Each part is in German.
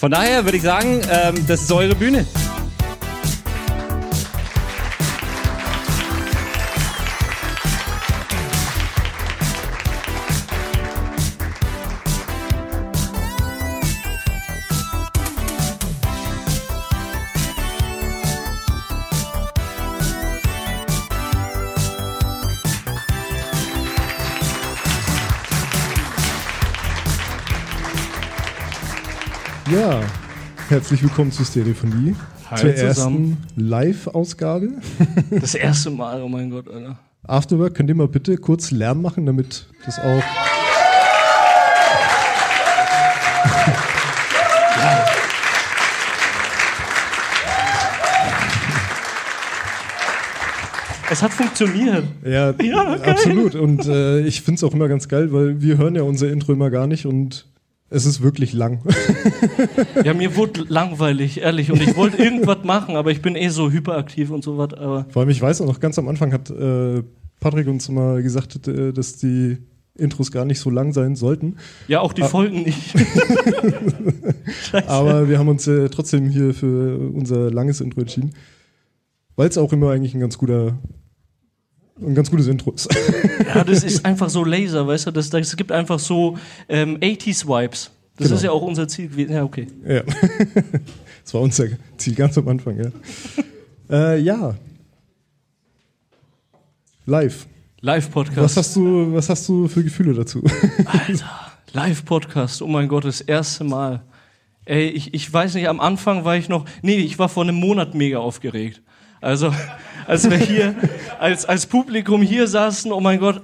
Von daher würde ich sagen, ähm, das ist eure Bühne. Herzlich willkommen zu Stereophonie. Hi zur zusammen. ersten Live-Ausgabe. Das erste Mal, oh mein Gott, Alter. Afterwork, könnt ihr mal bitte kurz Lärm machen, damit das auch. Es hat funktioniert. Ja, Ja, absolut. Und äh, ich finde es auch immer ganz geil, weil wir hören ja unser Intro immer gar nicht und es ist wirklich lang. Ja, mir wurde langweilig, ehrlich. Und ich wollte irgendwas machen, aber ich bin eh so hyperaktiv und so was. Aber Vor allem, ich weiß auch noch, ganz am Anfang hat äh, Patrick uns mal gesagt, äh, dass die Intros gar nicht so lang sein sollten. ja, auch die Ah. Folgen nicht. Aber wir haben uns äh, trotzdem hier für unser langes Intro entschieden. Weil es auch immer eigentlich ein ganz guter, ein ganz gutes Intro ja, das ist einfach so Laser, weißt du? Das, das gibt einfach so ähm, 80s-Vibes. Das Genau. ist ja auch unser Ziel gewesen. Ja, okay. ja. Das war unser Ziel ganz am Anfang, ja. äh, ja. Live. Live-Podcast. Was hast du, was hast du für Gefühle dazu? Alter, Live-Podcast, oh mein Gott, das erste Mal. Ey, ich, ich weiß nicht, am Anfang war ich noch, nee, ich war vor einem Monat mega aufgeregt. Also, als wir hier, als, als Publikum hier saßen, oh mein Gott,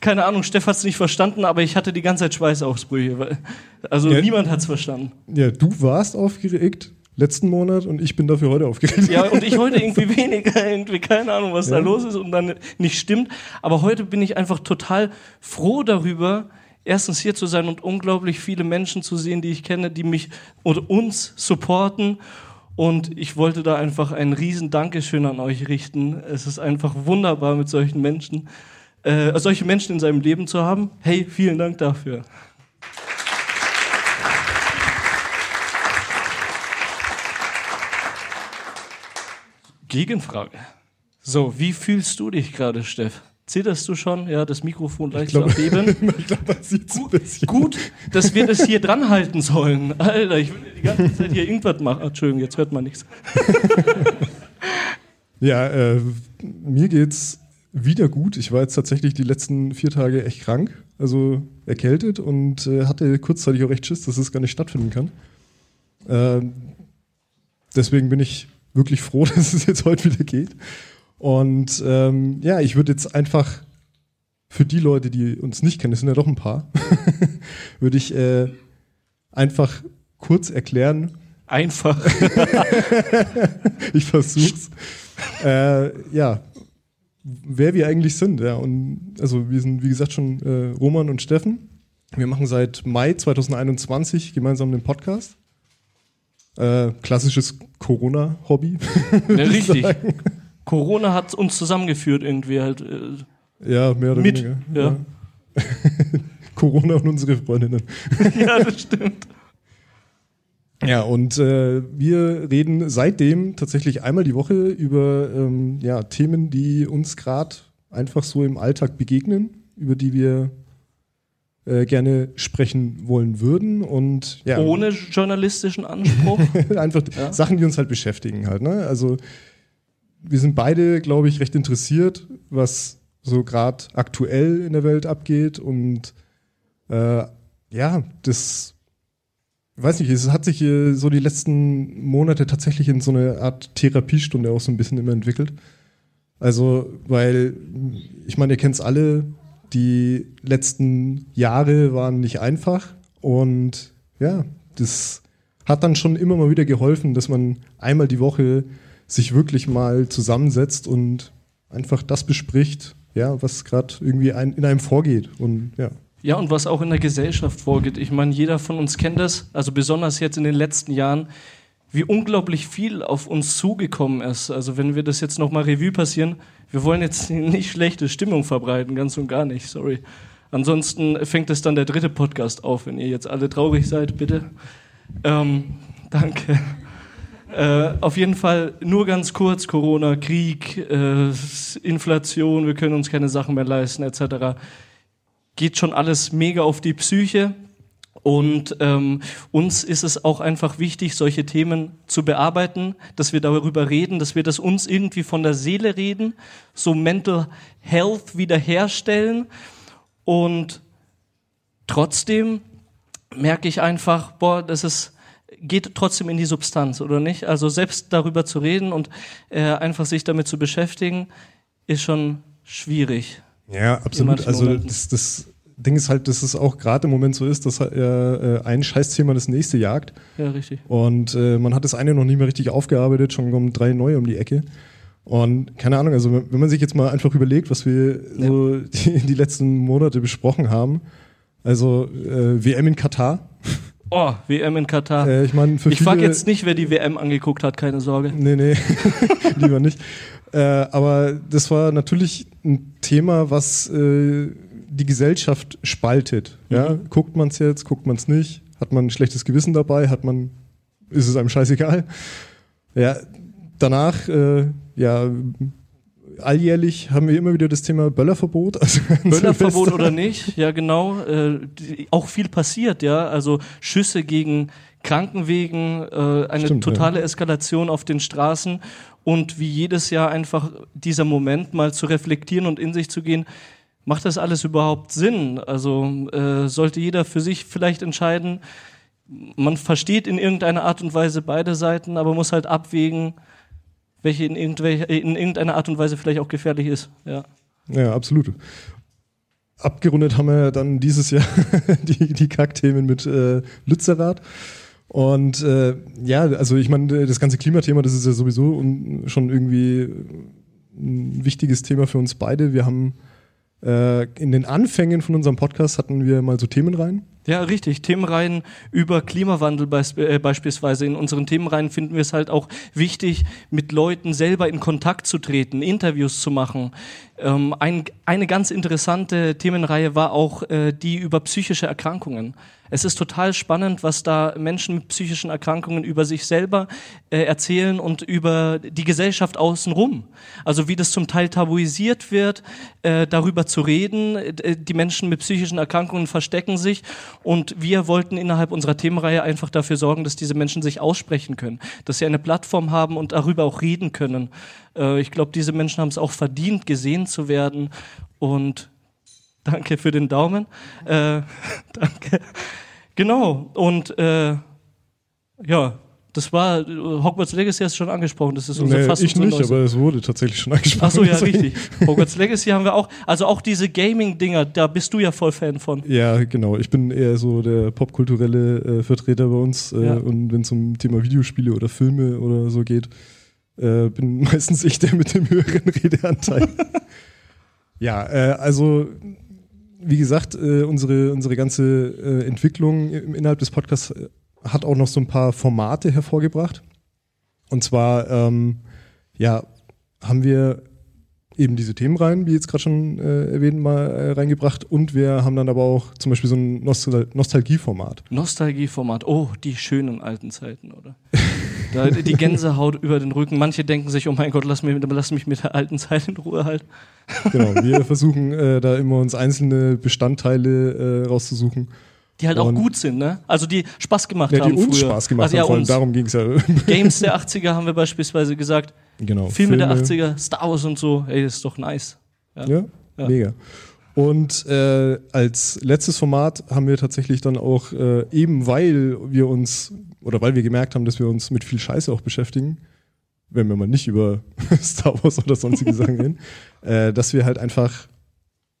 keine Ahnung, Steff hat's nicht verstanden, aber ich hatte die ganze Zeit Schweißausbrüche. Also Ja. niemand hat's verstanden. ja, du warst aufgeregt letzten Monat und ich bin dafür heute aufgeregt. Ja, und ich heute irgendwie weniger, irgendwie keine Ahnung, was da Ja. los ist und dann nicht stimmt. Aber heute bin ich einfach total froh darüber, erstens hier zu sein und unglaublich viele Menschen zu sehen, die ich kenne, die mich und uns supporten. Und ich wollte da einfach ein riesen Dankeschön an euch richten. Es ist einfach wunderbar, mit solchen Menschen, äh, solche Menschen in seinem Leben zu haben. Hey, vielen Dank dafür. Gegenfrage. So, wie fühlst du dich gerade, Steff? Zitterst du schon? Ja, das Mikrofon leicht glaub- am Beben. ich glaube, man sieht ein bisschen. Gut, dass wir das hier dran halten sollen. Alter, ich will die ganze Zeit hier irgendwas machen. Entschuldigung, jetzt hört man nichts. Ja, äh, mir geht's wieder gut. Ich war jetzt tatsächlich die letzten vier Tage echt krank, also erkältet und äh, hatte kurzzeitig auch echt Schiss, dass es gar nicht stattfinden kann. Ähm, deswegen bin ich wirklich froh, dass es jetzt heute wieder geht. Und ähm, ja, ich würde jetzt einfach für die Leute, die uns nicht kennen, es sind ja doch ein paar, würde ich äh, einfach kurz erklären, Einfach. ich versuch's. äh, ja, wer wir eigentlich sind. Ja. Und also wir sind, wie gesagt, schon äh, Roman und Steffen. Wir machen seit Mai 2021 gemeinsam den Podcast. Äh, klassisches Corona-Hobby. Ja, richtig. Corona hat uns zusammengeführt irgendwie halt. äh, Ja, mehr oder Mit, weniger. ja. Corona und unsere Freundinnen. ja, das stimmt. Ja, und äh, wir reden seitdem tatsächlich einmal die Woche über ähm, ja, Themen, die uns gerade einfach so im Alltag begegnen, über die wir äh, gerne sprechen wollen würden und ja, Ohne journalistischen Anspruch. einfach Ja. Sachen, die uns halt beschäftigen halt. Ne? Also wir sind beide, glaube ich, recht interessiert, was so gerade aktuell in der Welt abgeht und äh, ja, das weiß nicht, es hat sich äh, so die letzten Monate tatsächlich in so eine Art Therapiestunde auch so ein bisschen immer entwickelt. Also, weil, ich meine, ihr kennt es alle, die letzten Jahre waren nicht einfach und ja, das hat dann schon immer mal wieder geholfen, dass man einmal die Woche sich wirklich mal zusammensetzt und einfach das bespricht, ja, was gerade irgendwie ein, in einem vorgeht und ja. Ja, und was auch in der Gesellschaft vorgeht. Ich meine, jeder von uns kennt das, also besonders jetzt in den letzten Jahren, wie unglaublich viel auf uns zugekommen ist. Also wenn wir das jetzt nochmal Revue passieren, wir wollen jetzt nicht schlechte Stimmung verbreiten, ganz und gar nicht, sorry. Ansonsten fängt es dann der dritte Podcast auf, wenn ihr jetzt alle traurig seid, bitte. Ähm, Danke. Äh, auf jeden Fall nur ganz kurz, Corona, Krieg, äh, Inflation, wir können uns keine Sachen mehr leisten, etc. Geht schon alles mega auf die Psyche. Und ähm, uns ist es auch einfach wichtig, solche Themen zu bearbeiten, dass wir darüber reden, dass wir das uns irgendwie von der Seele reden, so Mental Health wiederherstellen. Und trotzdem merke ich einfach, boah, das ist geht trotzdem in die Substanz, oder nicht? Also selbst darüber zu reden und äh, einfach sich damit zu beschäftigen, ist schon schwierig. Ja, absolut. Also das, das Ding ist halt, dass es auch gerade im Moment so ist, dass äh, ein Scheißthema das nächste jagt. Ja, richtig. Und äh, man hat das eine noch nie mehr richtig aufgearbeitet, schon kommen drei neue um die Ecke. Und keine Ahnung, also wenn man sich jetzt mal einfach überlegt, was wir ja. so die, die, letzten Monate besprochen haben, also äh, WM in Katar. Oh, WM in Katar. Äh, ich mein, ich frage jetzt nicht, wer die WM angeguckt hat, keine Sorge. Nee, nee, lieber nicht. Äh, aber das war natürlich ein Thema, was äh, die Gesellschaft spaltet. Ja? Mhm. Guckt man es jetzt, guckt man es nicht? Hat man ein schlechtes Gewissen dabei? Hat man, ist es einem scheißegal? Ja, danach, äh, ja, alljährlich haben wir immer wieder das Thema Böllerverbot. Also Böllerverbot oder nicht, ja genau. Äh, die, auch viel passiert, ja. Also Schüsse gegen Krankenwegen, äh, eine Stimmt, totale ja. Eskalation auf den Straßen und wie jedes Jahr einfach dieser Moment mal zu reflektieren und in sich zu gehen, macht das alles überhaupt Sinn? Also äh, sollte jeder für sich vielleicht entscheiden, man versteht in irgendeiner Art und Weise beide Seiten, aber muss halt abwägen, welche in, in irgendeiner Art und Weise vielleicht auch gefährlich ist. Ja, ja absolut. Abgerundet haben wir dann dieses Jahr die, die Kackthemen mit äh, Lützerath. Und äh, ja, also ich meine, das ganze Klimathema, das ist ja sowieso schon irgendwie ein wichtiges Thema für uns beide. Wir haben äh, in den Anfängen von unserem Podcast hatten wir mal so Themenreihen. Ja, richtig. Themenreihen über Klimawandel äh, beispielsweise. In unseren Themenreihen finden wir es halt auch wichtig, mit Leuten selber in Kontakt zu treten, Interviews zu machen. Ähm, ein, eine ganz interessante Themenreihe war auch äh, die über psychische Erkrankungen. Es ist total spannend, was da Menschen mit psychischen Erkrankungen über sich selber äh, erzählen und über die Gesellschaft außenrum. Also wie das zum Teil tabuisiert wird, äh, darüber zu reden. Äh, die Menschen mit psychischen Erkrankungen verstecken sich und wir wollten innerhalb unserer Themenreihe einfach dafür sorgen, dass diese Menschen sich aussprechen können, dass sie eine Plattform haben und darüber auch reden können. Äh, ich glaube, diese Menschen haben es auch verdient, gesehen zu werden und Danke für den Daumen. Äh, danke. Genau. Und äh, ja, das war Hogwarts Legacy hast du schon angesprochen. Das ist unser nee, fast ich nicht, aber es wurde tatsächlich schon angesprochen. Ach so, ja, richtig. Hogwarts Legacy haben wir auch. Also auch diese Gaming-Dinger, da bist du ja voll Fan von. Ja, genau. Ich bin eher so der popkulturelle äh, Vertreter bei uns. Äh, ja. Und wenn es um Thema Videospiele oder Filme oder so geht, äh, bin meistens ich der mit dem höheren Redeanteil. ja, äh, also wie gesagt, äh, unsere, unsere ganze äh, Entwicklung innerhalb des Podcasts äh, hat auch noch so ein paar Formate hervorgebracht. Und zwar, ähm, ja, haben wir eben diese Themen rein, wie jetzt gerade schon äh, erwähnt, mal äh, reingebracht. Und wir haben dann aber auch zum Beispiel so ein Nostal Nostalgieformat. Nostalgieformat, oh, die schönen alten Zeiten, oder? Die Gänsehaut über den Rücken. Manche denken sich, oh mein Gott, lass mich, lass mich mit der alten Zeit in Ruhe halten. Genau, wir versuchen äh, da immer uns einzelne Bestandteile äh, rauszusuchen. Die halt auch gut sind, ne? Also die Spaß gemacht ja, die haben. Die uns früher. Spaß gemacht also, ja, haben, uns. darum ging es ja. Games der 80er haben wir beispielsweise gesagt. Genau. Filme, Filme, der 80er, Star Wars und so, ey, das ist doch nice. Ja, ja. mega. Und äh, als letztes Format haben wir tatsächlich dann auch, äh, eben weil wir uns, oder weil wir gemerkt haben, dass wir uns mit viel Scheiße auch beschäftigen, wenn wir mal nicht über Star Wars oder sonstige Sachen reden, äh, dass wir halt einfach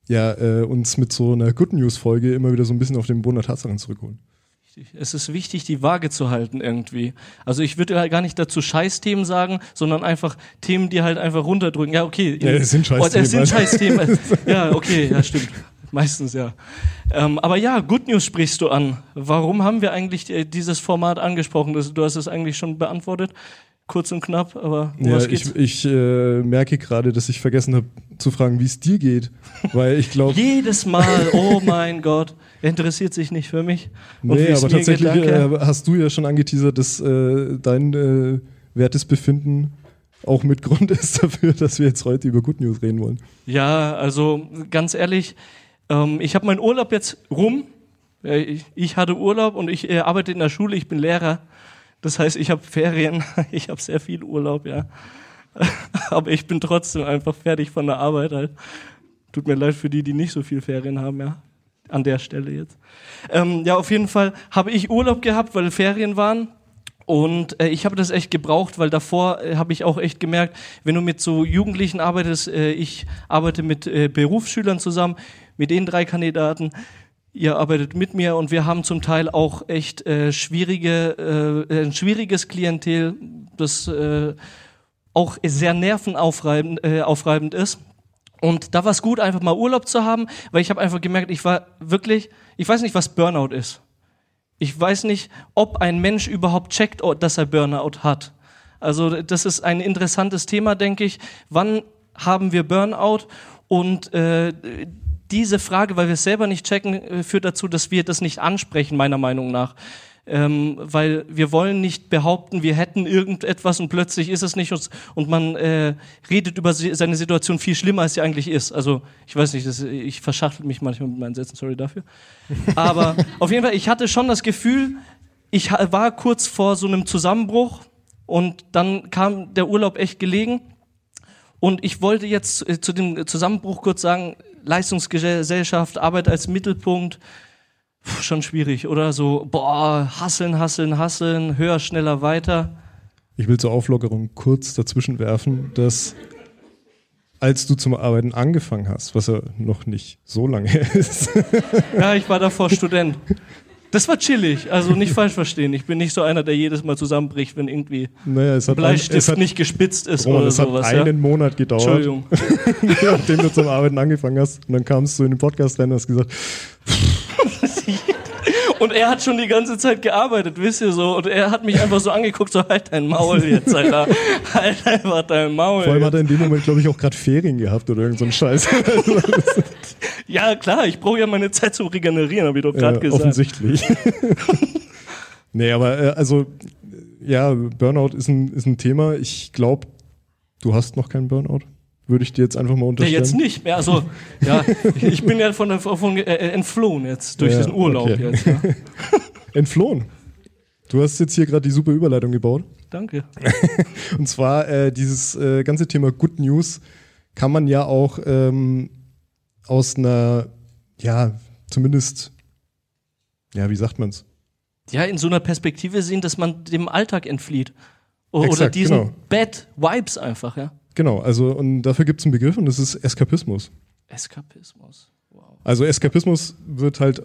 ja, äh, uns mit so einer Good News-Folge immer wieder so ein bisschen auf den Boden der Tatsachen zurückholen. Es ist wichtig, die Waage zu halten irgendwie. Also ich würde halt gar nicht dazu Scheißthemen sagen, sondern einfach Themen, die halt einfach runterdrücken. Ja, okay. Ja, es sind Scheißthemen. Oh, es sind Scheißthemen. ja, okay, ja, stimmt. Meistens ja. Ähm, aber ja, Good News sprichst du an. Warum haben wir eigentlich äh, dieses Format angesprochen? Du hast es eigentlich schon beantwortet. Kurz und knapp, aber Ja, ich, ich äh, merke gerade, dass ich vergessen habe zu fragen, wie es dir geht, weil ich glaube, Jedes Mal, oh mein Gott, er interessiert sich nicht für mich. Und nee, aber tatsächlich geht, äh, hast du ja schon angeteasert, dass äh, dein äh, wertes Befinden auch mit Grund ist dafür, dass wir jetzt heute über Good News reden wollen. Ja, also ganz ehrlich, ähm, ich habe meinen Urlaub jetzt rum. Äh, Ich, ich hatte Urlaub und ich äh, arbeite in der Schule, ich bin Lehrer. Das heißt, ich habe Ferien, ich habe sehr viel Urlaub, ja. Aber ich bin trotzdem einfach fertig von der Arbeit halt. Tut mir leid für die, die nicht so viel Ferien haben, ja. An der Stelle jetzt. Ähm, ja, auf jeden Fall habe ich Urlaub gehabt, weil Ferien waren. Und äh, ich habe das echt gebraucht, weil davor äh, habe ich auch echt gemerkt, wenn du mit so Jugendlichen arbeitest, äh, ich arbeite mit äh, Berufsschülern zusammen, mit den drei Kandidaten, ihr arbeitet mit mir und wir haben zum Teil auch echt äh, schwierige, äh, ein schwieriges Klientel, das äh, auch sehr nervenaufreibend äh, aufreibend ist. Und da war es gut, einfach mal Urlaub zu haben, weil ich habe einfach gemerkt, ich war wirklich, ich weiß nicht, was Burnout ist. Ich weiß nicht, ob ein Mensch überhaupt checkt, oh, dass er Burnout hat. Also das ist ein interessantes Thema, denke ich. Wann haben wir Burnout? Und äh, diese Frage, weil wir es selber nicht checken, äh, führt dazu, dass wir das nicht ansprechen, meiner Meinung nach. Ähm, weil wir wollen nicht behaupten, wir hätten irgendetwas und plötzlich ist es nicht und, und man äh, redet über seine Situation viel schlimmer, als sie eigentlich ist. Also ich weiß nicht, das, ich verschachtel mich manchmal mit meinen Sätzen, sorry dafür. Aber auf jeden Fall, ich hatte schon das Gefühl, ich war kurz vor so einem Zusammenbruch und dann kam der Urlaub echt gelegen. Und ich wollte jetzt äh, zu dem Zusammenbruch kurz sagen, Leistungsgesellschaft, Arbeit als Mittelpunkt, Puh, schon schwierig, oder? So, boah, hasseln, hasseln, hasseln, höher, schneller, weiter. Ich will zur Auflockerung kurz dazwischen werfen, dass als du zum Arbeiten angefangen hast, was ja noch nicht so lange ist, Ja, ich war davor Student. Das war chillig, also nicht falsch verstehen. Ich bin nicht so einer, der jedes Mal zusammenbricht, wenn irgendwie naja, es ein hat, Bleistift es hat, nicht gespitzt ist Roman, oder es hat sowas. einen Ja? Monat gedauert, Entschuldigung. nachdem du zum Arbeiten angefangen hast. Und dann kamst du in den Podcast rein und hast gesagt, Und er hat schon die ganze Zeit gearbeitet, wisst ihr so. Und er hat mich einfach so angeguckt, so halt dein Maul jetzt, Alter. Halt einfach dein Maul. vor allem hat er in dem Moment, glaube ich, auch gerade Ferien gehabt oder irgend so ein Scheiß. Ja, klar, ich brauche ja meine Zeit zum Regenerieren, habe ich doch gerade Ja, gesagt. offensichtlich. nee, aber äh, also, ja, Burnout ist ein, ist ein Thema. Ich glaube, du hast noch keinen Burnout. Würde ich dir jetzt einfach mal Ja, unterstellen. jetzt nicht mehr. Also, ja, ich bin ja von, von äh, entflohen jetzt durch Ja, diesen Urlaub okay. jetzt. Ja. Entflohen. Du hast jetzt hier gerade die super Überleitung gebaut. Danke. Und zwar äh, dieses äh, ganze Thema Good News kann man ja auch ähm, aus einer, ja, zumindest, ja, wie sagt man's? Ja, in so einer Perspektive sehen, dass man dem Alltag entflieht. O- Oder Exakt, diesen genau. Bad Vibes einfach, ja. Genau, also und dafür gibt es einen Begriff und das ist Eskapismus. Eskapismus. Wow. Also Eskapismus wird halt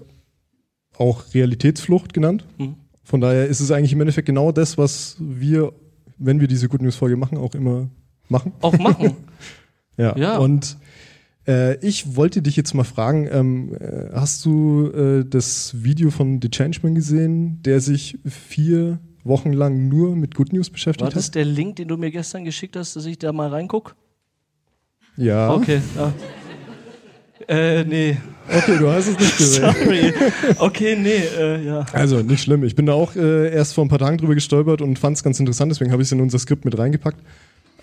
auch Realitätsflucht genannt. Mhm. Von daher ist es eigentlich im Endeffekt genau das, was wir, wenn wir diese Good News Folge machen, auch immer machen. Auch machen. Ja. Ja. Und äh, ich wollte dich jetzt mal fragen, ähm, äh, hast du äh, das Video von The Changeman gesehen, der sich vier Wochen lang nur mit Good News War beschäftigt das hat? der Link, den du mir gestern geschickt hast, dass ich da mal reinguck? Ja. Okay. Ja. Äh, nee. Okay, du hast es nicht gesehen. Sorry. Okay, nee, äh, ja. Also, nicht schlimm. Ich bin da auch äh, erst vor ein paar Tagen drüber gestolpert und fand es ganz interessant, deswegen habe ich es in unser Skript mit reingepackt.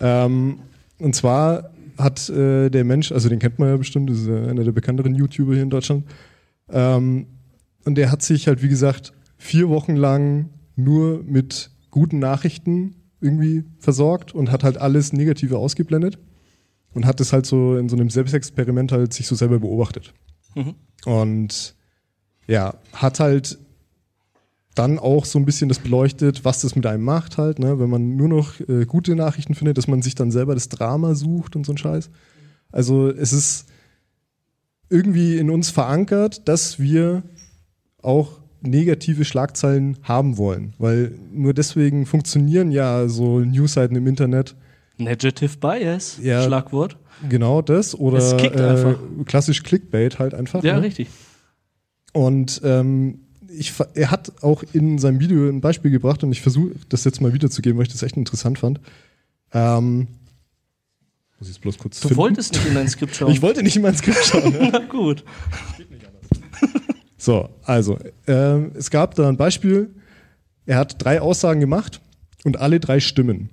Ähm, und zwar hat äh, der Mensch, also den kennt man ja bestimmt, das ist einer der bekannteren YouTuber hier in Deutschland, ähm, und der hat sich halt, wie gesagt, vier Wochen lang nur mit guten Nachrichten irgendwie versorgt und hat halt alles Negative ausgeblendet und hat das halt so in so einem Selbstexperiment halt sich so selber beobachtet. Mhm. Und ja, hat halt dann auch so ein bisschen das beleuchtet, was das mit einem macht halt, ne? wenn man nur noch äh, gute Nachrichten findet, dass man sich dann selber das Drama sucht und so ein Scheiß. Also es ist irgendwie in uns verankert, dass wir auch negative Schlagzeilen haben wollen, weil nur deswegen funktionieren ja so Newsseiten im Internet Negative Bias, Ja. Schlagwort. genau das oder Es kickt äh, einfach. klassisch Clickbait halt einfach. Ja, ne? richtig. Und ähm, ich, er hat auch in seinem Video ein Beispiel gebracht und ich versuche das jetzt mal wiederzugeben, weil ich das echt interessant fand. Ähm, muss ich es bloß kurz Du finden. wolltest nicht in dein Skript schauen. Ich wollte nicht in mein Skript schauen. ja. Na gut. So, also, ähm, es gab da ein Beispiel. Er hat drei Aussagen gemacht und alle drei stimmen.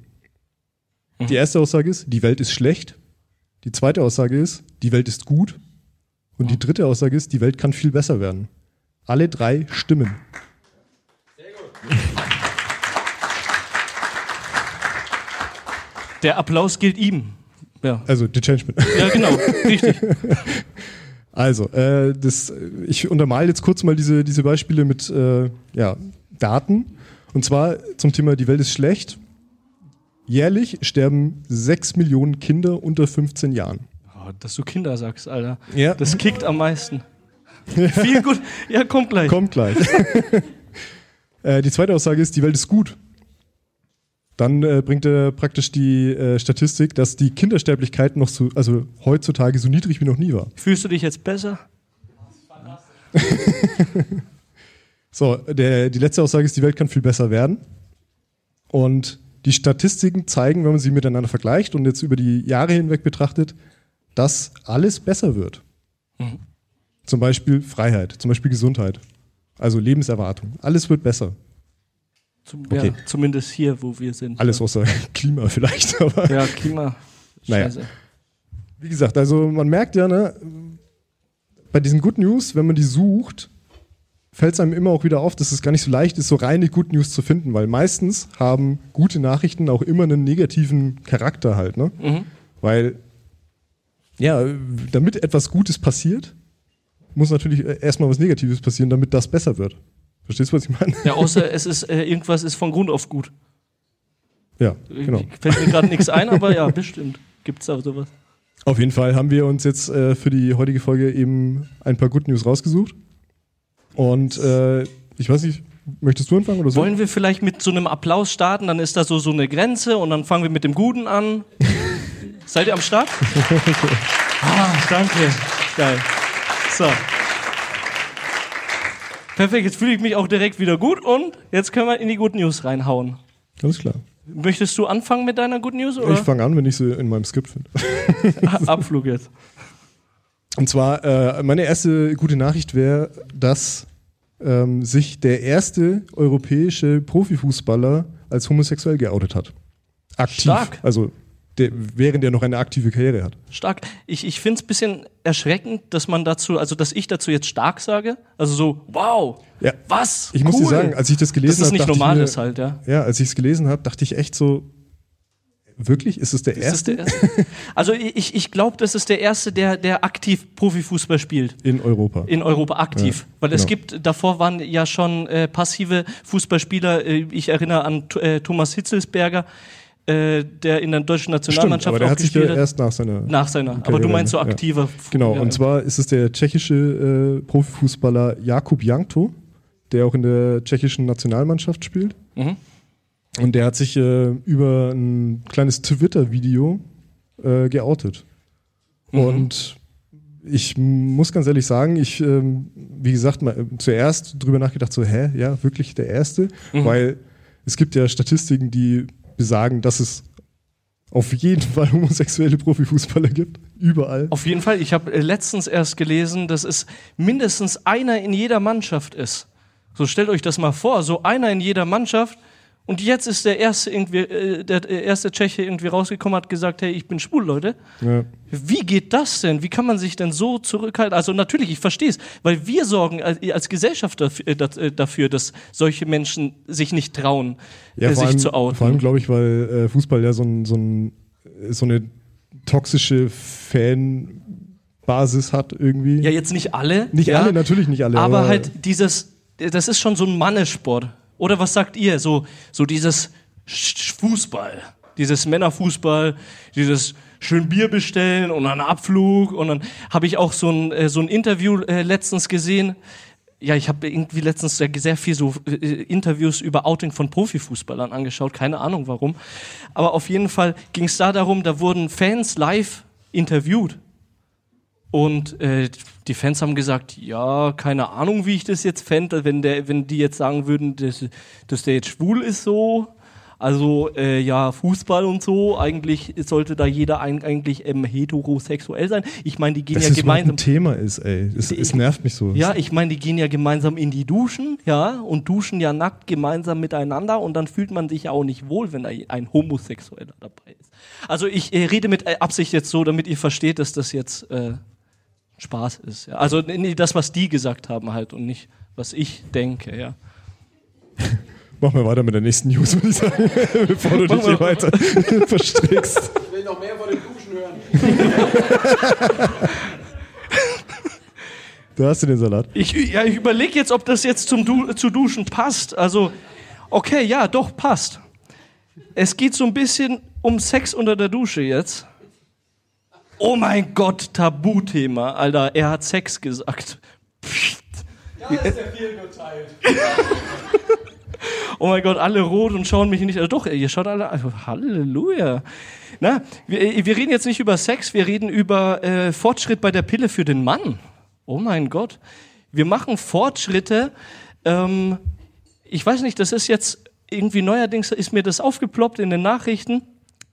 Die erste Aussage ist, die Welt ist schlecht. Die zweite Aussage ist, die Welt ist gut. Und die dritte Aussage ist, die Welt kann viel besser werden. Alle drei stimmen. Der Applaus gilt ihm. Ja, Also, The Changeman. ja genau, richtig. Also, äh, das, ich untermale jetzt kurz mal diese, diese Beispiele mit äh, ja, Daten. Und zwar zum Thema Die Welt ist schlecht. Jährlich sterben 6 Millionen Kinder unter 15 Jahren. Oh, dass du Kinder sagst, Alter. Ja. Das kickt am meisten. Viel gut. Ja, kommt gleich. Kommt gleich. äh, die zweite Aussage ist, die Welt ist gut. Dann äh, bringt er praktisch die äh, Statistik, dass die Kindersterblichkeit noch so, also heutzutage so niedrig wie noch nie war. Fühlst du dich jetzt besser? So, der, die letzte Aussage ist, die Welt kann viel besser werden. Und die Statistiken zeigen, wenn man sie miteinander vergleicht und jetzt über die Jahre hinweg betrachtet, dass alles besser wird. Zum Beispiel Freiheit, zum Beispiel Gesundheit, also Lebenserwartung. Alles wird besser. Zum, Okay. ja, zumindest hier, wo wir sind. Alles außer Klima vielleicht. Aber Ja, Klima. Naja. Scheiße. wie gesagt, also man merkt ja, ne, bei diesen Good News, wenn man die sucht, fällt es einem immer auch wieder auf, dass es gar nicht so leicht ist, so reine Good News zu finden, weil meistens haben gute Nachrichten auch immer einen negativen Charakter halt, ne? Mhm. Weil, ja, damit etwas Gutes passiert, muss natürlich erstmal was Negatives passieren, damit das besser wird. Verstehst du, was ich meine? Ja, außer es ist, äh, irgendwas ist von Grund auf gut. Ja, genau. Fällt mir gerade nichts ein, aber ja, bestimmt. Gibt's da sowas. Auf jeden Fall haben wir uns jetzt äh, für die heutige Folge eben ein paar Good News rausgesucht. Und äh, ich weiß nicht, möchtest du anfangen oder so? Wollen wir vielleicht mit so einem Applaus starten? Dann ist da so, so eine Grenze und dann fangen wir mit dem Guten an. Seid ihr am Start? ah, danke. Geil. So. Perfekt, jetzt fühle ich mich auch direkt wieder gut und jetzt können wir in die Good News reinhauen. Alles klar. Möchtest du anfangen mit deiner Good News Ich oder fange an, wenn ich sie in meinem Skript finde. Abflug jetzt? Und zwar, äh, meine erste gute Nachricht wäre, dass ähm, sich der erste europäische Profifußballer als homosexuell geoutet hat. Aktiv. Stark. Also der, während er noch eine aktive Karriere hat. Stark. Ich, ich finde es ein bisschen erschreckend, dass man dazu, also dass ich dazu jetzt stark sage. Also so, wow, Ja. was? Ich muss cool. dir sagen, als ich das gelesen habe, das nicht dachte normal ich mir, ist halt, ja. Ja, als ich es gelesen habe, dachte ich echt so, wirklich, ist es der Ist erste der erste? Also ich, ich glaube, das ist der erste, der, der aktiv Profifußball spielt. in Europa? In Europa aktiv. Ja, Weil es genau. gibt, davor waren ja schon äh, passive Fußballspieler. Äh, ich erinnere an äh, Thomas Hitzelsberger, äh, der in der deutschen Stimmt, Nationalmannschaft aber der auch hat sich gespielt ja hat. erst nach seiner Nach seiner. Aber du Karriere, meinst so ja. aktiver. Genau, ja, und ja. zwar ist es der tschechische äh, Profifußballer Jakub Jankto, der auch in der tschechischen Nationalmannschaft spielt. Mhm. Und der hat sich äh, über ein kleines Twitter-Video äh, geoutet. Mhm. Und ich muss ganz ehrlich sagen, ich, ähm, wie gesagt, mal, äh, zuerst drüber nachgedacht, so, hä, ja, wirklich der Erste? Mhm. Weil es gibt ja Statistiken, die besagen, dass es auf jeden Fall homosexuelle Profifußballer gibt. Überall. Auf jeden Fall. Ich habe äh, letztens erst gelesen, dass es mindestens einer in jeder Mannschaft ist. So stellt euch das mal vor, so einer in jeder Mannschaft. Und jetzt ist der erste irgendwie, äh, der erste Tscheche irgendwie rausgekommen, hat gesagt, hey, ich bin schwul, Leute. Ja. Wie geht das denn? Wie kann man sich denn so zurückhalten? Also natürlich, ich verstehe es, weil wir sorgen als, als Gesellschaft dafür, äh, äh, dass solche Menschen sich nicht trauen, Ja, äh, sich allem, zu outen. Vor allem, glaube ich, weil äh, Fußball ja so, ein, so, ein, so eine toxische Fanbasis hat irgendwie. ja, jetzt nicht alle. nicht ja, alle, natürlich nicht alle. Aber halt dieses, das ist schon so ein Mannesport. Oder was sagt ihr? So, so dieses Fußball, dieses Männerfußball, dieses schön Bier bestellen und einen Abflug. Und dann habe ich auch so ein, äh, so ein Interview äh, letztens gesehen. Ja, ich habe irgendwie letztens sehr, sehr viel so äh, Interviews über Outing von Profifußballern angeschaut. Keine Ahnung warum. Aber auf jeden Fall ging es da darum, da wurden Fans live interviewt. Und äh, die Fans haben gesagt, ja, keine Ahnung, wie ich das jetzt fände, wenn der, wenn die jetzt sagen würden, dass, dass der jetzt schwul ist so. Also äh, ja, Fußball und so, eigentlich sollte da jeder ein, eigentlich ähm, heterosexuell sein. Ich meine, die gehen Dass ja das gemeinsam. ein Thema ist, ey. Es, es nervt mich so. Ja, ich meine, die gehen ja gemeinsam in die Duschen, ja, und duschen ja nackt gemeinsam miteinander und dann fühlt man sich ja auch nicht wohl, wenn da ein Homosexueller dabei ist. Also ich äh, rede mit äh, Absicht jetzt so, damit ihr versteht, dass das jetzt äh, Spaß ist. Ja. Also nee, das, was die gesagt haben halt und nicht, was ich denke, ja. Machen wir weiter mit der nächsten News, würde ich sagen, bevor du dich hier weiter verstrickst. Ich will noch mehr von den Duschen hören. Da hast du den Salat. Ich, ja, ich überlege jetzt, ob das jetzt zum du zu Duschen passt. Also, okay, ja, doch, passt. Es geht so ein bisschen um Sex unter der Dusche jetzt. Oh mein Gott, Tabuthema, Alter. Er hat Sex gesagt. Psst. Da ist der Fehlurteilt. Oh mein Gott, alle rot und schauen mich nicht. Also doch, ihr schaut alle. Halleluja. Na, wir, wir reden jetzt nicht über Sex, wir reden über äh, Fortschritt bei der Pille für den Mann. Oh mein Gott. Wir machen Fortschritte. Ähm, ich weiß nicht, das ist jetzt irgendwie neuerdings ist mir das aufgeploppt in den Nachrichten.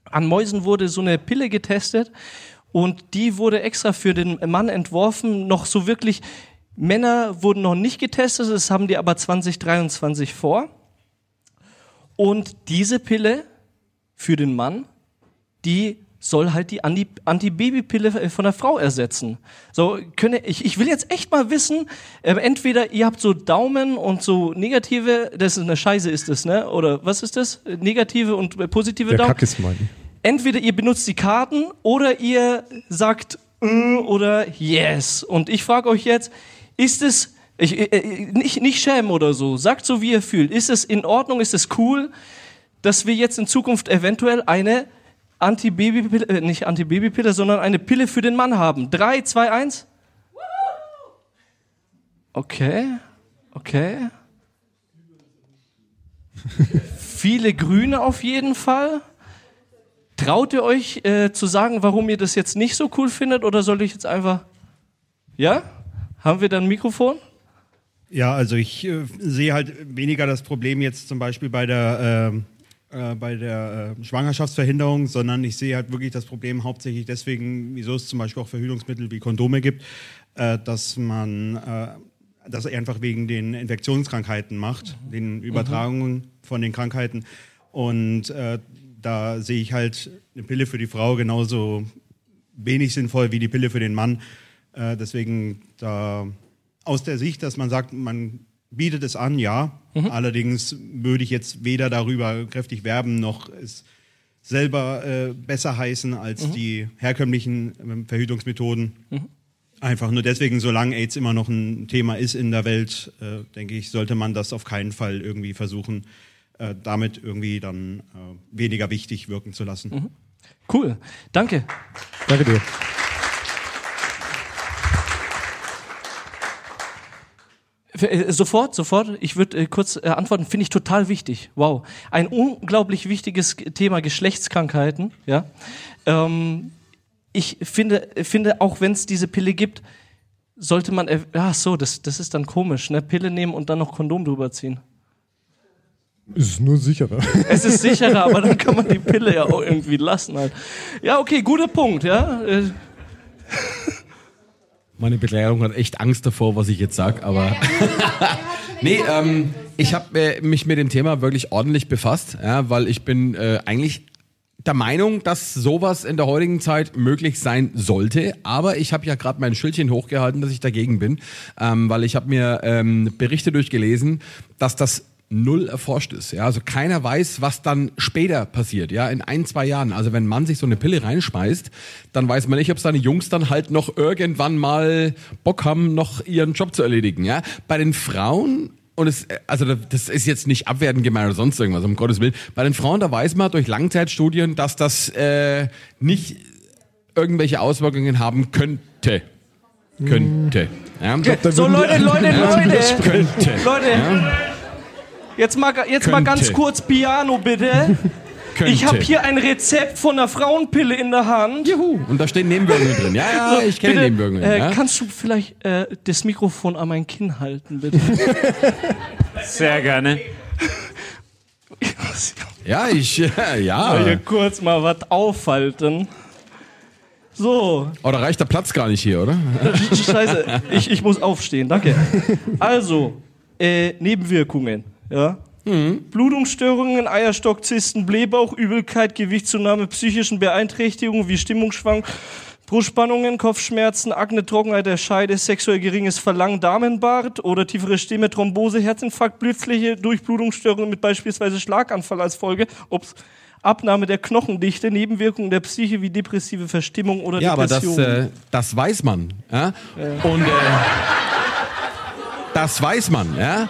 An Mäusen wurde so eine Pille getestet und die wurde extra für den Mann entworfen. Noch so wirklich, Männer wurden noch nicht getestet, das haben die aber 2023 vor. Und diese Pille für den Mann, die soll halt die Anti- Antibabypille von der Frau ersetzen. So, könne, ich, ich will jetzt echt mal wissen, äh, entweder ihr habt so Daumen und so negative, das ist eine Scheiße ist das, ne? Oder was ist das? Negative und äh, positive Der Daumen Kackesmann. Entweder ihr benutzt die Karten oder ihr sagt mm oder yes. Und ich frage euch jetzt, ist es ich, äh, nicht, nicht schämen oder so, sagt so, wie ihr fühlt. Ist es in Ordnung, ist es cool, dass wir jetzt in Zukunft eventuell eine Antibabypille, äh, nicht Antibabypille, sondern eine Pille für den Mann haben? Drei, zwei, eins. Okay, okay. Viele Grüne auf jeden Fall. Traut ihr euch äh, zu sagen, warum ihr das jetzt nicht so cool findet oder soll ich jetzt einfach. Ja? Haben wir da ein Mikrofon? Ja, also ich äh, sehe halt weniger das Problem jetzt zum Beispiel bei der, ähm, äh, bei der äh, Schwangerschaftsverhinderung, sondern ich sehe halt wirklich das Problem hauptsächlich deswegen, wieso es zum Beispiel auch Verhütungsmittel wie Kondome gibt, äh, dass man äh, das einfach wegen den Infektionskrankheiten macht, den Übertragungen von den Krankheiten. Und äh, da sehe ich halt eine Pille für die Frau genauso wenig sinnvoll wie die Pille für den Mann. Äh, deswegen da aus der Sicht, dass man sagt, man bietet es an, ja. Allerdings würde ich jetzt weder darüber kräftig werben, noch es selber äh, besser heißen als die herkömmlichen ähm, Verhütungsmethoden. Einfach nur deswegen, solange AIDS immer noch ein Thema ist in der Welt, äh, denke ich, sollte man das auf keinen Fall irgendwie versuchen, äh, damit irgendwie dann äh, weniger wichtig wirken zu lassen. Cool. Danke. Danke dir. Äh, Sofort, sofort. Ich würde äh, kurz äh, antworten. Finde ich total wichtig. Wow. Ein unglaublich wichtiges Thema Geschlechtskrankheiten. Ja. Ähm, ich finde, finde auch wenn es diese Pille gibt, sollte man. ev- Ach so, das, das ist dann komisch. Ne? Pille nehmen und dann noch Kondom drüber ziehen. Es ist nur sicherer. Es ist sicherer, aber dann kann man die Pille ja auch irgendwie lassen. Halt. Ja, okay, guter Punkt. Ja. Äh, Meine Bekleidung hat echt Angst davor, was ich jetzt sag, aber nee, ähm, ich habe äh, mich mit dem Thema wirklich ordentlich befasst, ja, weil ich bin äh, eigentlich der Meinung, dass sowas in der heutigen Zeit möglich sein sollte, aber ich habe ja gerade mein Schildchen hochgehalten, dass ich dagegen bin, ähm, weil ich habe mir ähm, Berichte durchgelesen, dass das null erforscht ist. Ja, also keiner weiß, was dann später passiert. Ja, in ein, zwei Jahren. Also wenn man sich so eine Pille reinschmeißt, dann weiß man nicht, ob seine Jungs dann halt noch irgendwann mal Bock haben, noch ihren Job zu erledigen. Ja, bei den Frauen und es, also das ist jetzt nicht abwertend gemeint oder sonst irgendwas, um Gottes Willen. Bei den Frauen, da weiß man durch Langzeitstudien, dass das äh, nicht irgendwelche Auswirkungen haben könnte. Könnte. Ja. so, Leute, Leute, Leute. Könnte. Leute. Jetzt mal, jetzt mal ganz kurz Piano, bitte. könnte. Ich habe hier ein Rezept von einer Frauenpille in der Hand. Juhu. Und da stehen Nebenwirkungen drin. Ja, ja, ich kenne Nebenwirkungen. Äh, ja. Kannst du vielleicht äh, das Mikrofon an mein Kinn halten, bitte? Sehr gerne. ja, ich, ja, ja. Hier kurz mal was aufhalten. So, Oh, da reicht der Platz gar nicht hier, oder? Scheiße, ich, ich muss aufstehen, danke. Also, äh, Nebenwirkungen, ja. Blutungsstörungen, Eierstockzysten, Blähbauch, Übelkeit, Gewichtszunahme, psychischen Beeinträchtigungen wie Stimmungsschwang, Brustspannungen, Kopfschmerzen, Akne, Trockenheit der Scheide, sexuell geringes Verlangen, Damenbart oder tiefere Stimme, Thrombose, Herzinfarkt, plötzliche Durchblutungsstörungen mit beispielsweise Schlaganfall als Folge, ups, Abnahme der Knochendichte, Nebenwirkungen der Psyche wie depressive Verstimmung oder Ja, aber das, Depression. äh, das weiß man. Ja? Und äh, das weiß man, ja.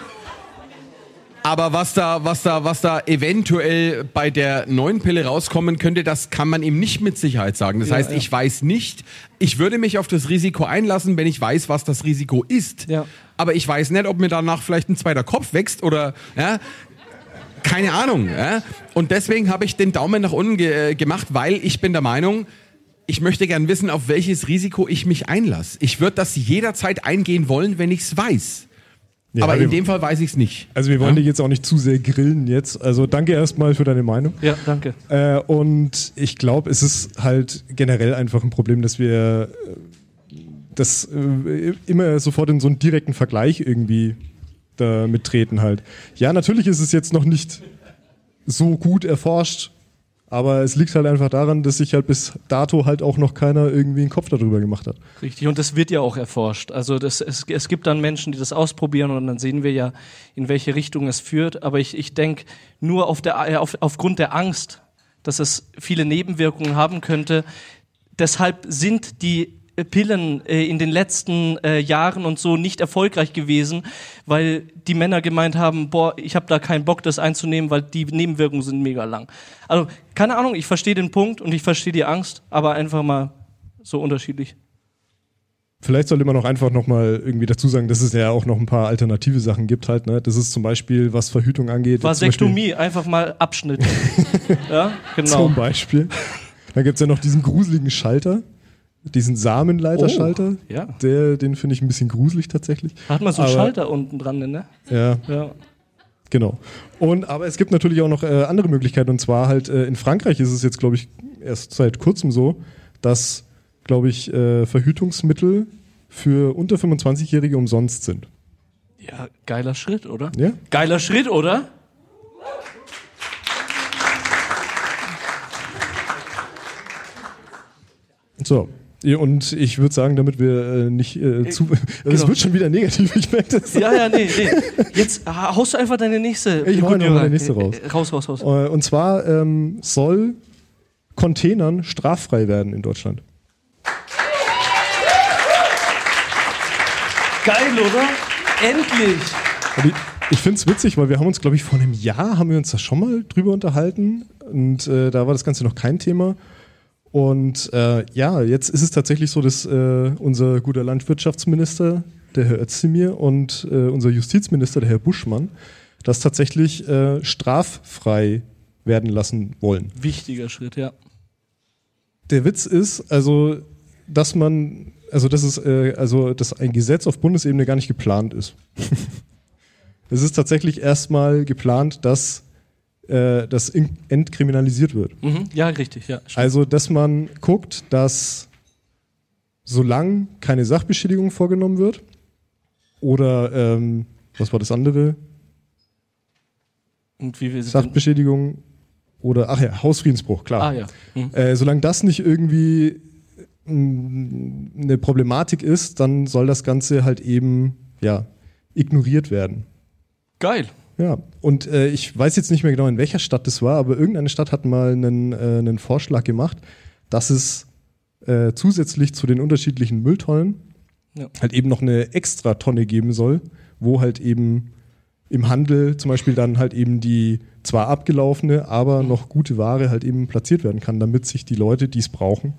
Aber was da, was da, was da eventuell bei der neuen Pille rauskommen könnte, das kann man ihm nicht mit Sicherheit sagen. Das heißt, ja. ich weiß nicht, ich würde mich auf das Risiko einlassen, wenn ich weiß, was das Risiko ist. Ja. Aber ich weiß nicht, ob mir danach vielleicht ein zweiter Kopf wächst oder, ja, keine Ahnung. Ja? Und deswegen habe ich den Daumen nach unten ge äh, gemacht, weil ich bin der Meinung, ich möchte gern wissen, auf welches Risiko ich mich einlasse. Ich würde das jederzeit eingehen wollen, wenn ich es weiß. Ja, Aber in dem Fall weiß ich es nicht. Also wir wollen dich jetzt auch nicht zu sehr grillen jetzt. Also danke erstmal für deine Meinung. ja, danke. Äh, und ich glaube, es ist halt generell einfach ein Problem, dass wir äh, das äh, immer sofort in so einen direkten Vergleich irgendwie damit treten halt. Ja, natürlich ist es jetzt noch nicht so gut erforscht, aber es liegt halt einfach daran, dass sich halt bis dato halt auch noch keiner irgendwie einen Kopf darüber gemacht hat. Richtig, und das wird ja auch erforscht. Also das, es, es gibt dann Menschen, die das ausprobieren und dann sehen wir ja, in welche Richtung es führt. Aber ich, ich denke, nur auf der, äh, auf, aufgrund der Angst, dass es viele Nebenwirkungen haben könnte, deshalb sind die Pillen äh, in den letzten äh, Jahren und so nicht erfolgreich gewesen, weil die Männer gemeint haben, boah, ich habe da keinen Bock, das einzunehmen, weil die Nebenwirkungen sind mega lang. Also keine Ahnung, ich verstehe den Punkt und ich verstehe die Angst, aber einfach mal so unterschiedlich. Vielleicht sollte man auch einfach nochmal irgendwie dazu sagen, dass es ja auch noch ein paar alternative Sachen gibt halt. Ne? Das ist zum Beispiel, was Verhütung angeht. Vasektomie, einfach mal Abschnitt. ja, genau. Zum Beispiel. Dann gibt es ja noch diesen gruseligen Schalter, diesen Samenleiterschalter. Oh, ja. Der, den finde ich ein bisschen gruselig tatsächlich. Hat man so einen Aber- Schalter unten dran, ne? Ja, Ja. genau. Und aber es gibt natürlich auch noch äh, andere Möglichkeiten. Und zwar halt äh, in Frankreich ist es jetzt, glaube ich, erst seit kurzem so, dass, glaube ich, äh, Verhütungsmittel für unter 25-Jährige umsonst sind. Ja, geiler Schritt, oder? Ja? Geiler Schritt, oder? So. Und ich würde sagen, damit wir äh, nicht äh, zu. Es genau. wird schon wieder negativ, ich merke das. Ja, ja, nee, nee. Jetzt ha- haust du einfach deine nächste. Ich hau Jura. meine nächste raus. Äh, Raus, raus, raus. Äh, Und zwar ähm, soll Containern straffrei werden in Deutschland. Geil, oder? Endlich! Und ich ich finde es witzig, weil wir haben uns, glaube ich, vor einem Jahr haben wir uns da schon mal drüber unterhalten und äh, da war das Ganze noch kein Thema. Und äh, ja, jetzt ist es tatsächlich so, dass äh, unser guter Landwirtschaftsminister, der Herr Özdemir, und äh, unser Justizminister, der Herr Buschmann, das tatsächlich äh, straffrei werden lassen wollen. Wichtiger Schritt, ja. Der Witz ist, also, dass man, also, dass es, äh, also, dass ein Gesetz auf Bundesebene gar nicht geplant ist. es ist tatsächlich erstmal geplant, dass äh, das in- entkriminalisiert wird. Mhm. Ja, richtig, ja. stimmt. Also, dass man guckt, dass solange keine Sachbeschädigung vorgenommen wird oder ähm, was war das andere? Und wie wir. Sachbeschädigung oder ach ja, Hausfriedensbruch, klar. Ah, ja. Mhm. Äh, solange das nicht irgendwie mh, eine Problematik ist, dann soll das Ganze halt eben ja ignoriert werden. Geil. Ja, und äh, ich weiß jetzt nicht mehr genau, in welcher Stadt das war, aber irgendeine Stadt hat mal einen, äh, einen Vorschlag gemacht, dass es äh, zusätzlich zu den unterschiedlichen Mülltonnen Ja. halt eben noch eine extra Tonne geben soll, wo halt eben im Handel zum Beispiel dann halt eben die zwar abgelaufene, aber noch gute Ware halt eben platziert werden kann, damit sich die Leute, die es brauchen,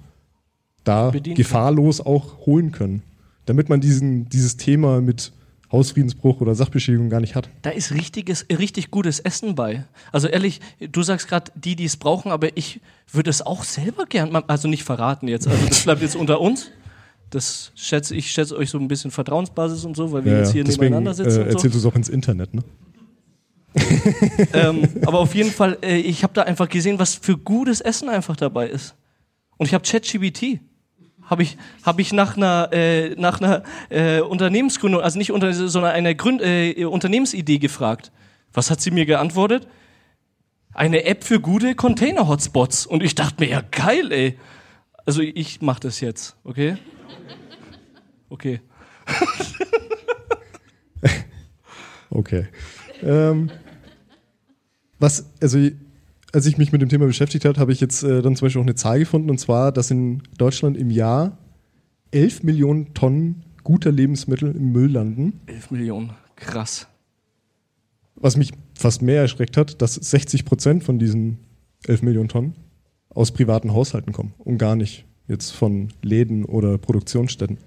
da Bedienen gefahrlos auch holen können. Damit man diesen, dieses Thema mit Hausfriedensbruch oder Sachbeschädigung gar nicht hat. Da ist richtiges, richtig gutes Essen bei. Also ehrlich, du sagst gerade, die, die es brauchen, aber ich würde es auch selber gern, also nicht verraten jetzt. Also das bleibt jetzt unter uns. Das schätze ich schätze euch so ein bisschen Vertrauensbasis und so, weil wir Ja, jetzt hier Deswegen nebeneinander sitzen äh, und so. erzählst du es auch ins Internet, ne? ähm, aber auf jeden Fall, äh, ich habe da einfach gesehen, was für gutes Essen einfach dabei ist. Und ich habe ChatGBT. Habe ich, hab ich nach einer, äh, nach einer äh, Unternehmensgründung, also nicht unter, sondern einer Gründ, äh, Unternehmensidee gefragt. Was hat sie mir geantwortet? Eine App für gute Container-Hotspots. Und ich dachte mir, ja geil, ey. Also ich mache das jetzt, okay? Okay. Okay. Ähm, was, also als ich mich mit dem Thema beschäftigt habe, habe ich jetzt äh, dann zum Beispiel auch eine Zahl gefunden, und zwar, dass in Deutschland im Jahr 11 Millionen Tonnen guter Lebensmittel im Müll landen. 11 Millionen. Krass. Was mich fast mehr erschreckt hat, dass 60 Prozent von diesen 11 Millionen Tonnen aus privaten Haushalten kommen und gar nicht jetzt von Läden oder Produktionsstätten.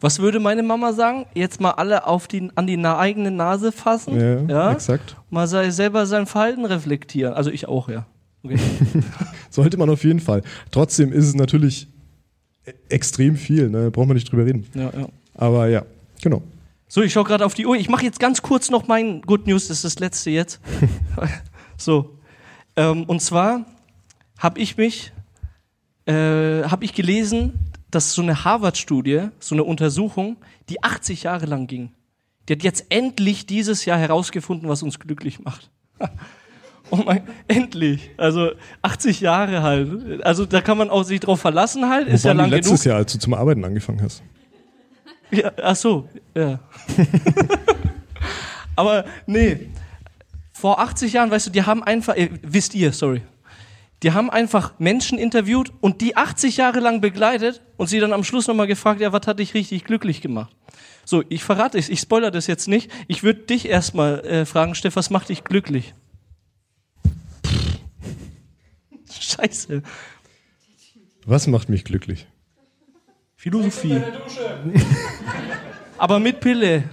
Was würde meine Mama sagen? Jetzt mal alle auf die, an die eigene Nase fassen. Ja, ja? exakt. Mal sei, selber sein Verhalten reflektieren. Also ich auch, ja. Okay. Sollte man auf jeden Fall. Trotzdem ist es natürlich e- extrem viel, ne? braucht man nicht drüber reden. ja, ja. Aber ja, genau. So, ich schaue gerade auf die Uhr. Ich mache jetzt ganz kurz noch mein Good News, das ist das letzte jetzt. so. Ähm, und zwar habe ich mich, äh, habe ich gelesen, dass so eine Harvard-Studie, so eine Untersuchung, die 80 Jahre lang ging, die hat jetzt endlich dieses Jahr herausgefunden, was uns glücklich macht. Oh mein, endlich. Also 80 Jahre halt. Also da kann man auch sich drauf verlassen halt. Ist Wo ja waren lang letztes genug. Jahr, als du zum Arbeiten angefangen hast? Ja, ach so, ja. Aber nee, vor 80 Jahren, weißt du, die haben einfach, äh, wisst ihr, sorry, die haben einfach Menschen interviewt und die 80 Jahre lang begleitet und sie dann am Schluss nochmal gefragt, ja, was hat dich richtig glücklich gemacht? So, ich verrate es, ich spoiler das jetzt nicht. Ich würde dich erstmal äh, fragen, Steff, was macht dich glücklich? Scheiße. Was macht mich glücklich? Philosophie. Aber mit Pille.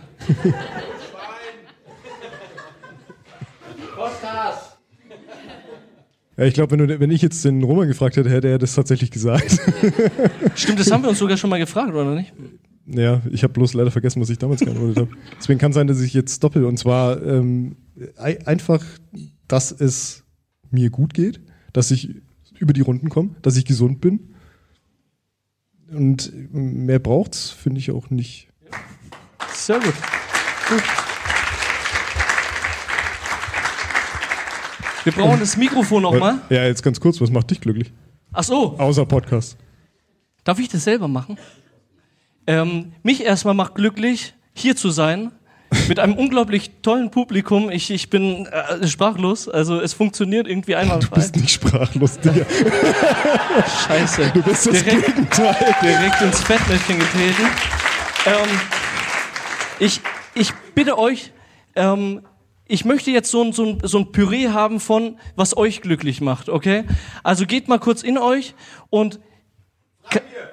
Ja, ich glaube, wenn, du- wenn ich jetzt den Roman gefragt hätte, hätte er das tatsächlich gesagt. Stimmt, das haben wir uns sogar schon mal gefragt, oder nicht? ja, ich habe bloß leider vergessen, was ich damals geantwortet habe. Deswegen kann sein, dass ich jetzt doppel. Und zwar ähm, ei- einfach, dass es mir gut geht, dass ich über die Runden komme, dass ich gesund bin. Und mehr braucht's, finde ich auch nicht. Sehr gut. gut. Wir brauchen das Mikrofon nochmal. Ja, jetzt ganz kurz, was macht dich glücklich? Ach so, Außer Podcast. darf ich das selber machen? Ähm, mich erstmal macht glücklich, hier zu sein. Mit einem unglaublich tollen Publikum. Ich, ich bin äh, sprachlos. Also es funktioniert irgendwie einmal. Du bist nicht sprachlos, Digga. Scheiße. Du bist das direkt, Gegenteil. direkt ins Fettnäpfchen getreten. Ähm, ich, ich bitte euch, ähm, ich möchte jetzt so ein, so, ein, so ein Püree haben von, was euch glücklich macht, okay? Also geht mal kurz in euch und... Freibier.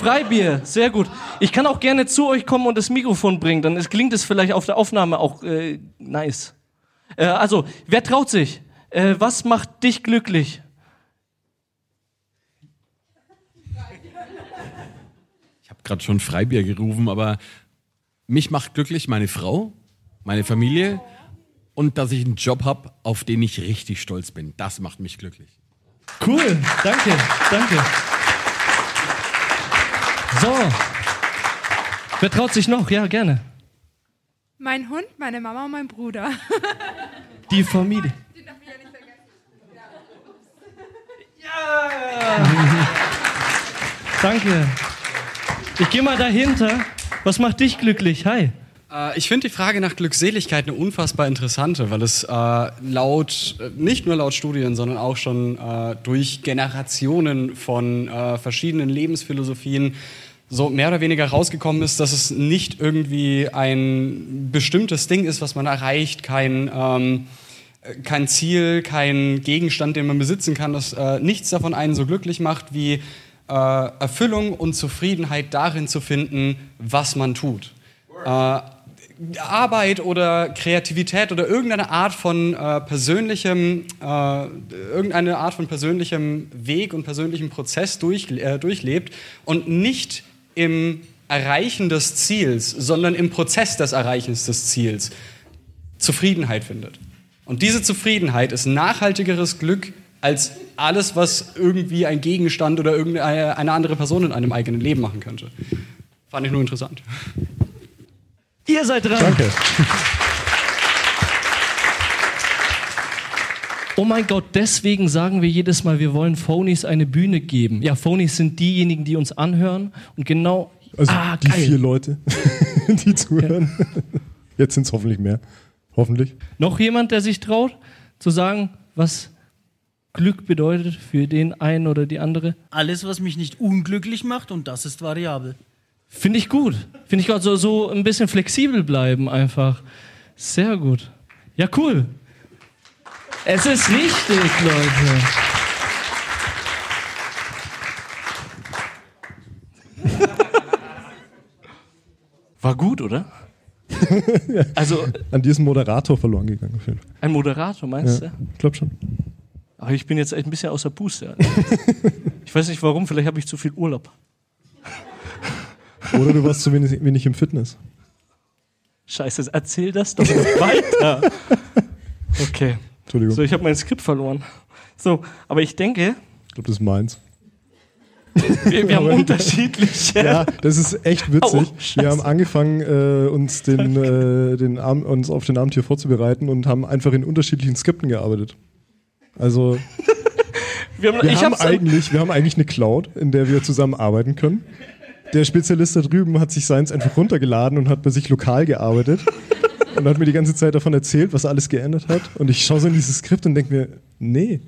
Freibier, sehr gut. Ich kann auch gerne zu euch kommen und das Mikrofon bringen, dann klingt es vielleicht auf der Aufnahme auch äh, nice. Äh, also, wer traut sich? Äh, was macht dich glücklich? Ich habe gerade schon Freibier gerufen, aber mich macht glücklich meine Frau, meine Familie und dass ich einen Job habe, auf den ich richtig stolz bin. Das macht mich glücklich. Cool, danke, danke. So. Wer traut sich noch? Ja, gerne. Mein Hund, meine Mama und mein Bruder. Die Familie. Ja. Danke. Ich gehe mal dahinter. Was macht dich glücklich? Hi. Äh, Ich finde die Frage nach Glückseligkeit eine unfassbar interessante, weil es äh, laut, äh, nicht nur laut Studien, sondern auch schon äh, durch Generationen von äh, verschiedenen Lebensphilosophien so mehr oder weniger rausgekommen ist, dass es nicht irgendwie ein bestimmtes Ding ist, was man erreicht, kein, ähm, äh, kein Ziel, kein Gegenstand, den man besitzen kann, dass äh, nichts davon einen so glücklich macht, wie Erfüllung und Zufriedenheit darin zu finden, was man tut. Arbeit oder Kreativität oder irgendeine Art von äh, persönlichem, äh, irgendeine Art von persönlichem Weg und persönlichem Prozess durch, äh, durchlebt und nicht im Erreichen des Ziels, sondern im Prozess des Erreichens des Ziels Zufriedenheit findet. Und diese Zufriedenheit ist nachhaltigeres Glück als alles, was irgendwie ein Gegenstand oder irgendeine eine andere Person in einem eigenen Leben machen könnte. Fand ich nur interessant. Ihr seid dran. Danke. Oh mein Gott, deswegen sagen wir jedes Mal, wir wollen Phonies eine Bühne geben. Ja, Phonies sind diejenigen, die uns anhören und genau. Also ah, die geil. vier Leute, die zuhören. Jetzt sind es hoffentlich mehr. Hoffentlich. Noch jemand, der sich traut, zu sagen, was Glück bedeutet für den einen oder die andere? Alles, was mich nicht unglücklich macht, und das ist variabel. Finde ich gut. Finde ich gut. So, so ein bisschen flexibel bleiben einfach. Sehr gut. Ja, cool. Es ist wichtig, Leute. War gut, oder? Also, An dir ist ein Moderator verloren gegangen. Ein Moderator, meinst Ja, du? ich glaube schon. Aber ich bin jetzt echt ein bisschen außer Puste. Ich weiß nicht warum, vielleicht habe ich zu viel Urlaub. Oder du warst zu wenig, wenig im Fitness. Scheiße, erzähl das doch weiter. Okay. Entschuldigung. So, ich habe mein Skript verloren. So, aber ich denke, Ich glaube, das ist meins. wir, wir haben unterschiedliche. Ja, das ist echt witzig. Scheiße. wir haben angefangen, äh, uns, den, äh, den Abend, uns auf den Abend hier vorzubereiten und haben einfach in unterschiedlichen Skripten gearbeitet. Also Wir haben, wir haben, eigentlich, wir haben eigentlich eine Cloud, in der wir zusammen arbeiten können. Der Spezialist da drüben hat sich seins einfach runtergeladen und hat bei sich lokal gearbeitet und hat mir die ganze Zeit davon erzählt, was er alles geändert hat. Und ich schaue so in dieses Skript und denke mir, nee.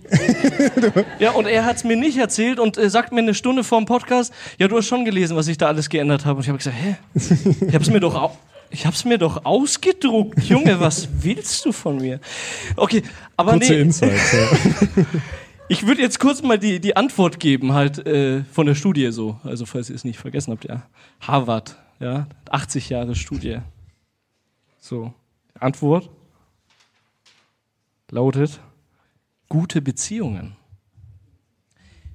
Ja, und er hat's mir nicht erzählt und äh, sagt mir eine Stunde vor dem Podcast, ja, du hast schon gelesen, was ich da alles geändert habe. Und ich habe gesagt, hä? Ich hab's mir doch au ich hab's mir doch ausgedruckt. Junge, was willst du von mir? Okay, aber Kurze nee, Insights. Ja. ich würde jetzt kurz mal die, die Antwort geben, halt äh, von der Studie so. Also, falls ihr es nicht vergessen habt, ja. Harvard, ja, 80 Jahre Studie. So, Antwort lautet gute Beziehungen.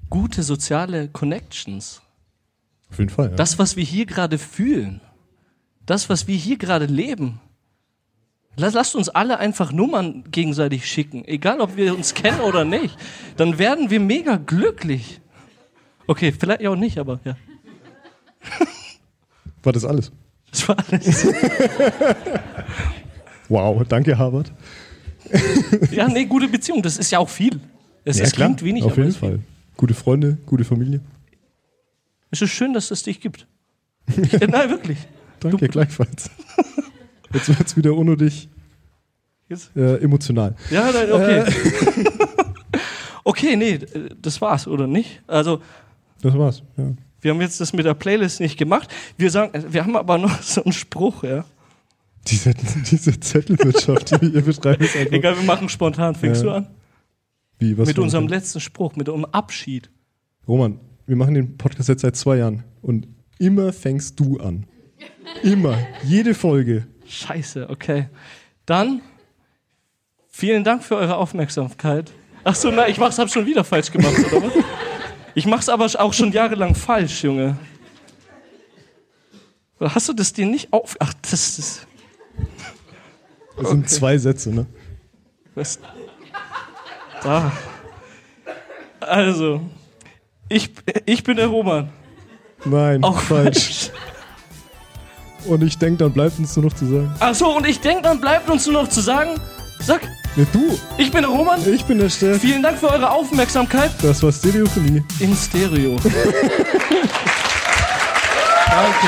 Gute soziale Connections. Auf jeden Fall. Ja. Das, was wir hier gerade fühlen, das, was wir hier gerade leben. Lass- Lasst uns alle einfach Nummern gegenseitig schicken, egal ob wir uns kennen oder nicht. Dann werden wir mega glücklich. Okay, vielleicht auch nicht, aber ja, War das alles? das war alles. Wow, danke Harvard. Ja, nee, gute Beziehung, das ist ja auch viel. Es, es klingt wenig, auf aber jeden ist viel. Fall. Gute Freunde, gute Familie. Es ist schön, dass es dich gibt. Ja, Nein, wirklich. Danke, gleichfalls. Jetzt wird's wieder unnötig äh, emotional. Ja, nein, okay. okay, nee, das war's, oder nicht? Also, Das war's. Ja. Wir haben jetzt das mit der Playlist nicht gemacht. Wir sagen, wir haben aber noch so einen Spruch, ja. Diese, diese Zettelwirtschaft, die wir hier betreiben, ist einfach. Egal, wir machen spontan. Fängst Ja. du an? Wie, was mit unserem letzten Spruch, mit unserem Abschied. Roman, wir machen den Podcast jetzt seit zwei Jahren und immer fängst du an. Immer. Jede Folge. Scheiße, okay. Dann vielen Dank für eure Aufmerksamkeit. Ach so, nein, ich mach's, hab schon wieder falsch gemacht, oder was? Ich mach's aber auch schon jahrelang falsch, Junge. Hast du das dir nicht auf... Ach, das ist... Das sind zwei Sätze, ne? Was? Da. Also, ich, ich bin der Roman. Nein, Auch falsch. Und ich denke, dann bleibt uns nur noch zu sagen. Ach so, und ich denke, dann bleibt uns nur noch zu sagen, sag, Ne, du, ich bin der Roman. ich bin der Steff. Vielen Dank für eure Aufmerksamkeit Das war Stereophonie. in Stereo. Danke.